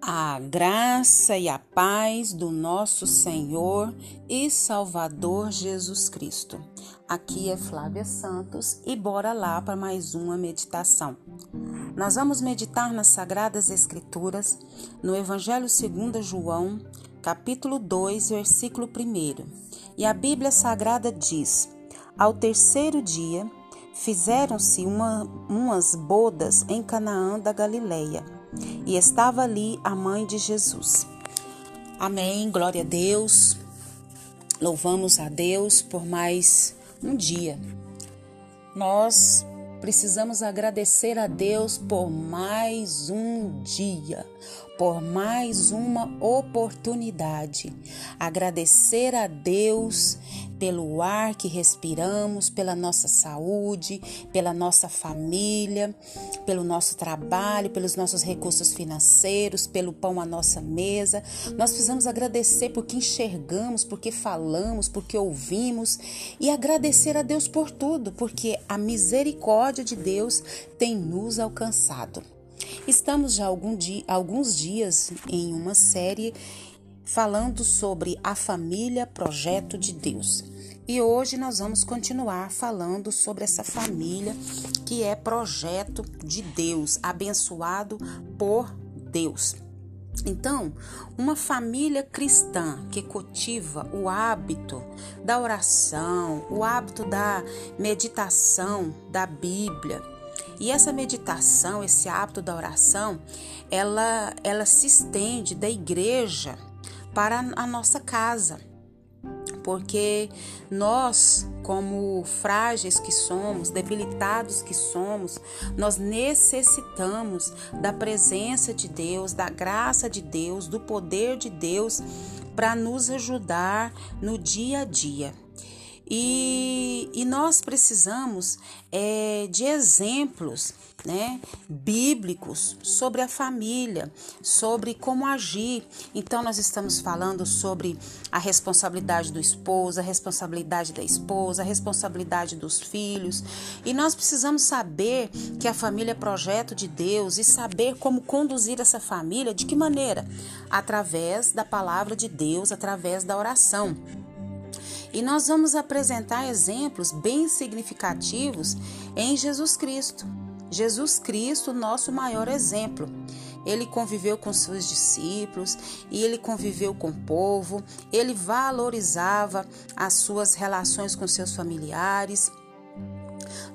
A graça e a paz do nosso Senhor e Salvador Jesus Cristo. Aqui é Flávia Santos e bora lá para mais uma meditação. Nós vamos meditar nas Sagradas Escrituras, no Evangelho segundo João, capítulo 2, versículo 1. E a Bíblia Sagrada diz: Ao terceiro dia, fizeram-se uma, umas bodas em Canaã da Galileia, e estava ali a mãe de Jesus. Amém, glória a Deus. Louvamos a Deus por mais um dia. Nós precisamos agradecer a Deus por mais um dia, por mais uma oportunidade. Agradecer a Deus pelo ar que respiramos, pela nossa saúde, pela nossa família, pelo nosso trabalho, pelos nossos recursos financeiros, pelo pão à nossa mesa. Nós precisamos agradecer porque enxergamos, porque falamos, porque ouvimos e agradecer a Deus por tudo, porque a misericórdia de Deus tem nos alcançado. Estamos já algum dia, alguns dias em uma série falando sobre a família projeto de Deus. E hoje nós vamos continuar falando sobre essa família que é projeto de Deus, abençoado por Deus. Então, uma família cristã que cultiva o hábito da oração, o hábito da meditação da Bíblia, e essa meditação, esse hábito da oração, ela, ela se estende da igreja para a nossa casa. Porque nós, como frágeis que somos, debilitados que somos, nós necessitamos da presença de Deus, da graça de Deus, do poder de Deus para nos ajudar no dia a dia. E, e nós precisamos é, de exemplos né, bíblicos sobre a família, sobre como agir. Então, nós estamos falando sobre a responsabilidade do esposo, a responsabilidade da esposa, a responsabilidade dos filhos. E nós precisamos saber que a família é projeto de Deus e saber como conduzir essa família, de que maneira? Através da palavra de Deus, através da oração. E nós vamos apresentar exemplos bem significativos em Jesus Cristo. Jesus Cristo, nosso maior exemplo. Ele conviveu com seus discípulos e ele conviveu com o povo, ele valorizava as suas relações com seus familiares.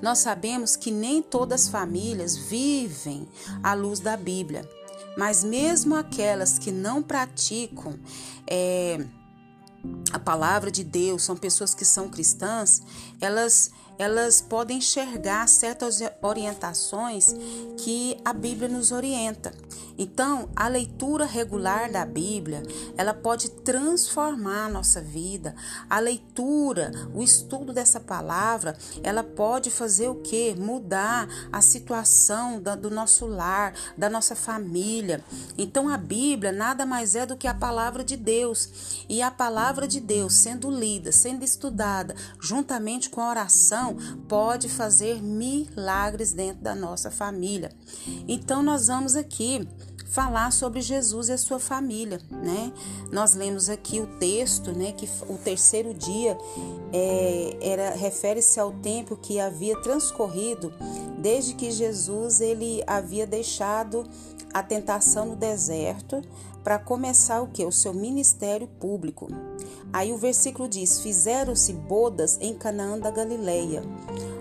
Nós sabemos que nem todas as famílias vivem à luz da Bíblia, mas mesmo aquelas que não praticam é, a palavra de Deus, são pessoas que são cristãs, elas elas podem enxergar certas orientações que a Bíblia nos orienta. Então, a leitura regular da Bíblia, ela pode transformar a nossa vida. A leitura, o estudo dessa palavra, ela pode fazer o que? Mudar a situação do nosso lar, da nossa família. Então, a Bíblia nada mais é do que a palavra de Deus. E a palavra de Deus, sendo lida, sendo estudada, juntamente com a oração, pode fazer milagres dentro da nossa família. Então, nós vamos aqui falar sobre Jesus e a sua família, né? Nós lemos aqui o texto, né? Que o terceiro dia é, era refere-se ao tempo que havia transcorrido desde que Jesus ele havia deixado a tentação no deserto para começar o que? O seu ministério público. Aí o versículo diz: Fizeram-se bodas em Canaã da Galileia,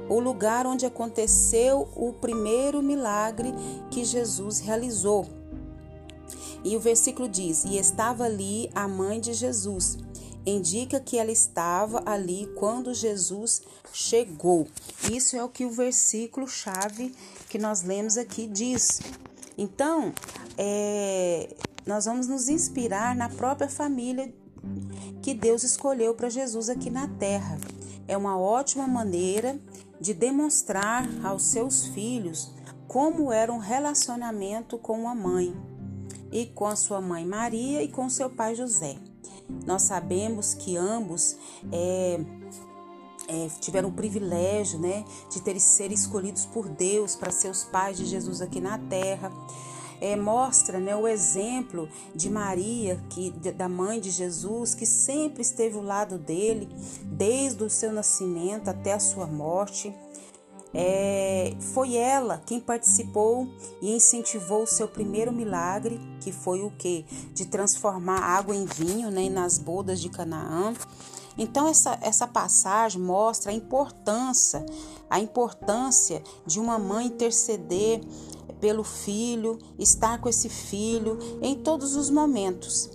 o lugar onde aconteceu o primeiro milagre que Jesus realizou. E o versículo diz: E estava ali a mãe de Jesus. Indica que ela estava ali quando Jesus chegou. Isso é o que o versículo chave que nós lemos aqui diz. Então, é, nós vamos nos inspirar na própria família que Deus escolheu para Jesus aqui na terra. É uma ótima maneira de demonstrar aos seus filhos como era um relacionamento com a mãe e com a sua mãe Maria e com seu pai José. Nós sabemos que ambos é, é, tiveram o privilégio né, de ter ser escolhidos por Deus para ser os pais de Jesus aqui na terra. É, mostra né, o exemplo de Maria, que, da mãe de Jesus, que sempre esteve ao lado dele, desde o seu nascimento até a sua morte. É, foi ela quem participou e incentivou o seu primeiro milagre, que foi o que? De transformar água em vinho né, nas bodas de Canaã. Então essa, essa passagem mostra a importância, a importância de uma mãe interceder pelo filho, estar com esse filho em todos os momentos.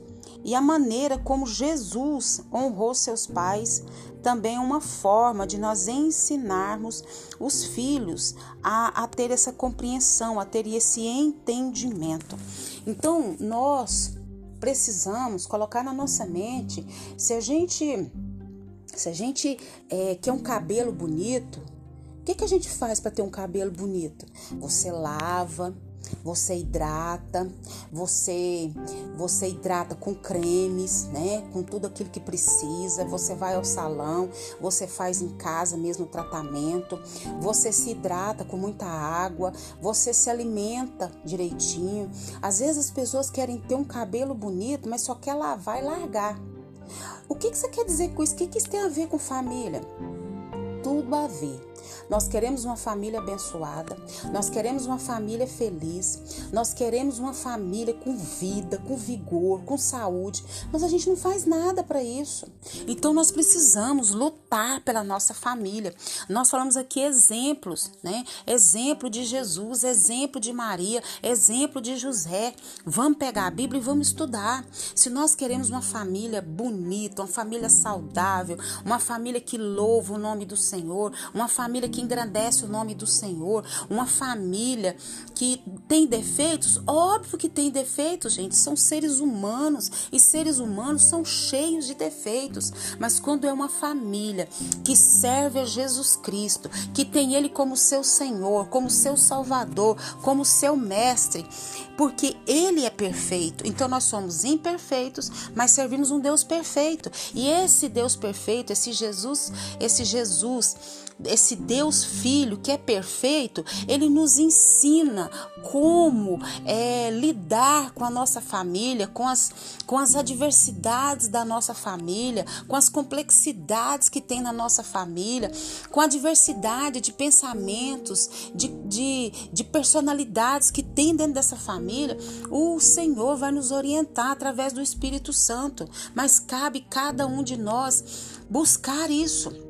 E a maneira como Jesus honrou seus pais também é uma forma de nós ensinarmos os filhos a, a ter essa compreensão, a ter esse entendimento. Então, nós precisamos colocar na nossa mente se a gente se a gente é, quer um cabelo bonito, o que, que a gente faz para ter um cabelo bonito? Você lava, você hidrata, você você hidrata com cremes, né? Com tudo aquilo que precisa. Você vai ao salão, você faz em casa mesmo o tratamento. Você se hidrata com muita água, você se alimenta direitinho. Às vezes as pessoas querem ter um cabelo bonito, mas só quer lavar e largar. O que, que você quer dizer com isso? O que, que isso tem a ver com família? Tudo a ver. Nós queremos uma família abençoada, nós queremos uma família feliz, nós queremos uma família com vida, com vigor, com saúde, mas a gente não faz nada para isso. Então nós precisamos lutar pela nossa família. Nós falamos aqui exemplos, né? Exemplo de Jesus, exemplo de Maria, exemplo de José. Vamos pegar a Bíblia e vamos estudar. Se nós queremos uma família bonita, uma família saudável, uma família que louva o nome do Senhor, uma família que que engrandece o nome do Senhor, uma família que tem defeitos, óbvio que tem defeitos, gente, são seres humanos e seres humanos são cheios de defeitos, mas quando é uma família que serve a Jesus Cristo, que tem Ele como seu Senhor, como seu Salvador, como seu Mestre, porque Ele é perfeito, então nós somos imperfeitos, mas servimos um Deus perfeito, e esse Deus perfeito, esse Jesus, esse Jesus esse Deus Filho que é perfeito, ele nos ensina como é, lidar com a nossa família, com as, com as adversidades da nossa família, com as complexidades que tem na nossa família, com a diversidade de pensamentos, de, de, de personalidades que tem dentro dessa família. O Senhor vai nos orientar através do Espírito Santo, mas cabe cada um de nós buscar isso.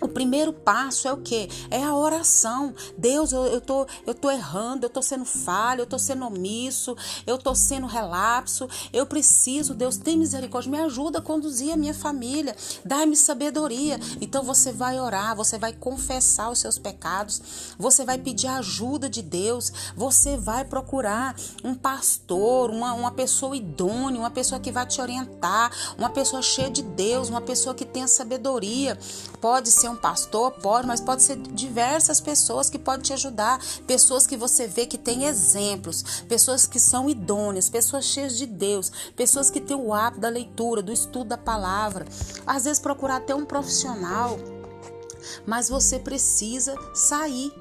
O primeiro passo é o que? É a oração. Deus, eu, eu, tô, eu tô errando, eu tô sendo falho, eu tô sendo omisso, eu tô sendo relapso. Eu preciso, Deus, tem misericórdia, me ajuda a conduzir a minha família, dá-me sabedoria. Então você vai orar, você vai confessar os seus pecados, você vai pedir ajuda de Deus, você vai procurar um pastor, uma, uma pessoa idônea, uma pessoa que vai te orientar, uma pessoa cheia de Deus, uma pessoa que tenha sabedoria. Pode ser ser um pastor, pode, mas pode ser diversas pessoas que podem te ajudar, pessoas que você vê que têm exemplos, pessoas que são idôneas, pessoas cheias de Deus, pessoas que têm o hábito da leitura, do estudo da palavra. Às vezes procurar até um profissional, mas você precisa sair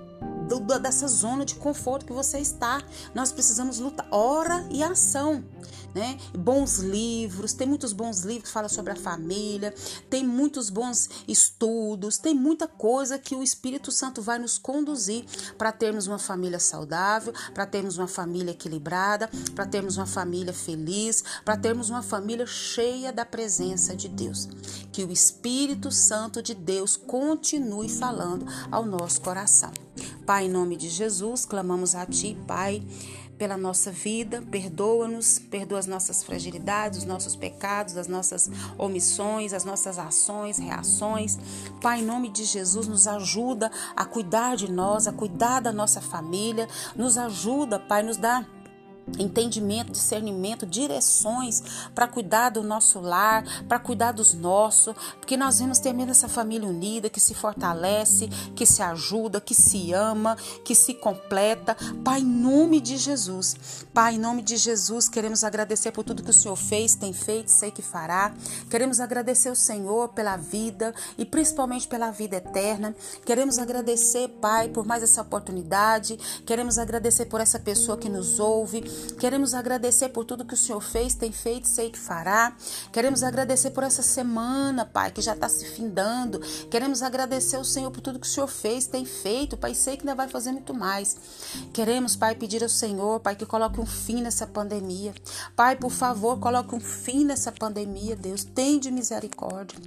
do, dessa zona de conforto que você está. Nós precisamos lutar, hora e ação né? Bons livros, tem muitos bons livros que falam sobre a família, tem muitos bons estudos, tem muita coisa que o Espírito Santo vai nos conduzir para termos uma família saudável, para termos uma família equilibrada, para termos uma família feliz, para termos uma família cheia da presença de Deus. Que o Espírito Santo de Deus continue falando ao nosso coração. Pai, em nome de Jesus, clamamos a Ti, Pai pela nossa vida, perdoa-nos, perdoa as nossas fragilidades, os nossos pecados, as nossas omissões, as nossas ações, reações. Pai, em nome de Jesus, nos ajuda a cuidar de nós, a cuidar da nossa família, nos ajuda, Pai, nos dá entendimento, discernimento, direções para cuidar do nosso lar, para cuidar dos nossos, porque nós vemos ter mesmo essa família unida que se fortalece, que se ajuda, que se ama, que se completa. Pai, em nome de Jesus, Pai, em nome de Jesus, queremos agradecer por tudo que o Senhor fez, tem feito, sei que fará. Queremos agradecer o Senhor pela vida e principalmente pela vida eterna. Queremos agradecer, Pai, por mais essa oportunidade. Queremos agradecer por essa pessoa que nos ouve Queremos agradecer por tudo que o Senhor fez, tem feito, sei que fará. Queremos agradecer por essa semana, Pai, que já está se findando. Queremos agradecer ao Senhor por tudo que o Senhor fez, tem feito, Pai, sei que ainda vai fazer muito mais. Queremos, Pai, pedir ao Senhor, Pai, que coloque um fim nessa pandemia. Pai, por favor, coloque um fim nessa pandemia, Deus. Tem de misericórdia.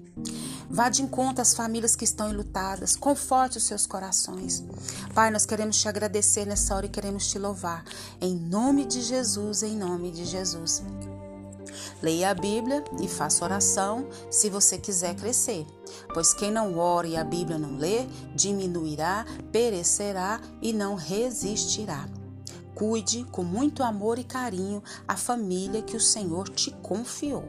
Vá de encontro às famílias que estão enlutadas. Conforte os seus corações. Pai, nós queremos te agradecer nessa hora e queremos te louvar. Em nome de Jesus, em nome de Jesus. Leia a Bíblia e faça oração se você quiser crescer. Pois quem não ora e a Bíblia não lê, diminuirá, perecerá e não resistirá. Cuide com muito amor e carinho a família que o Senhor te confiou.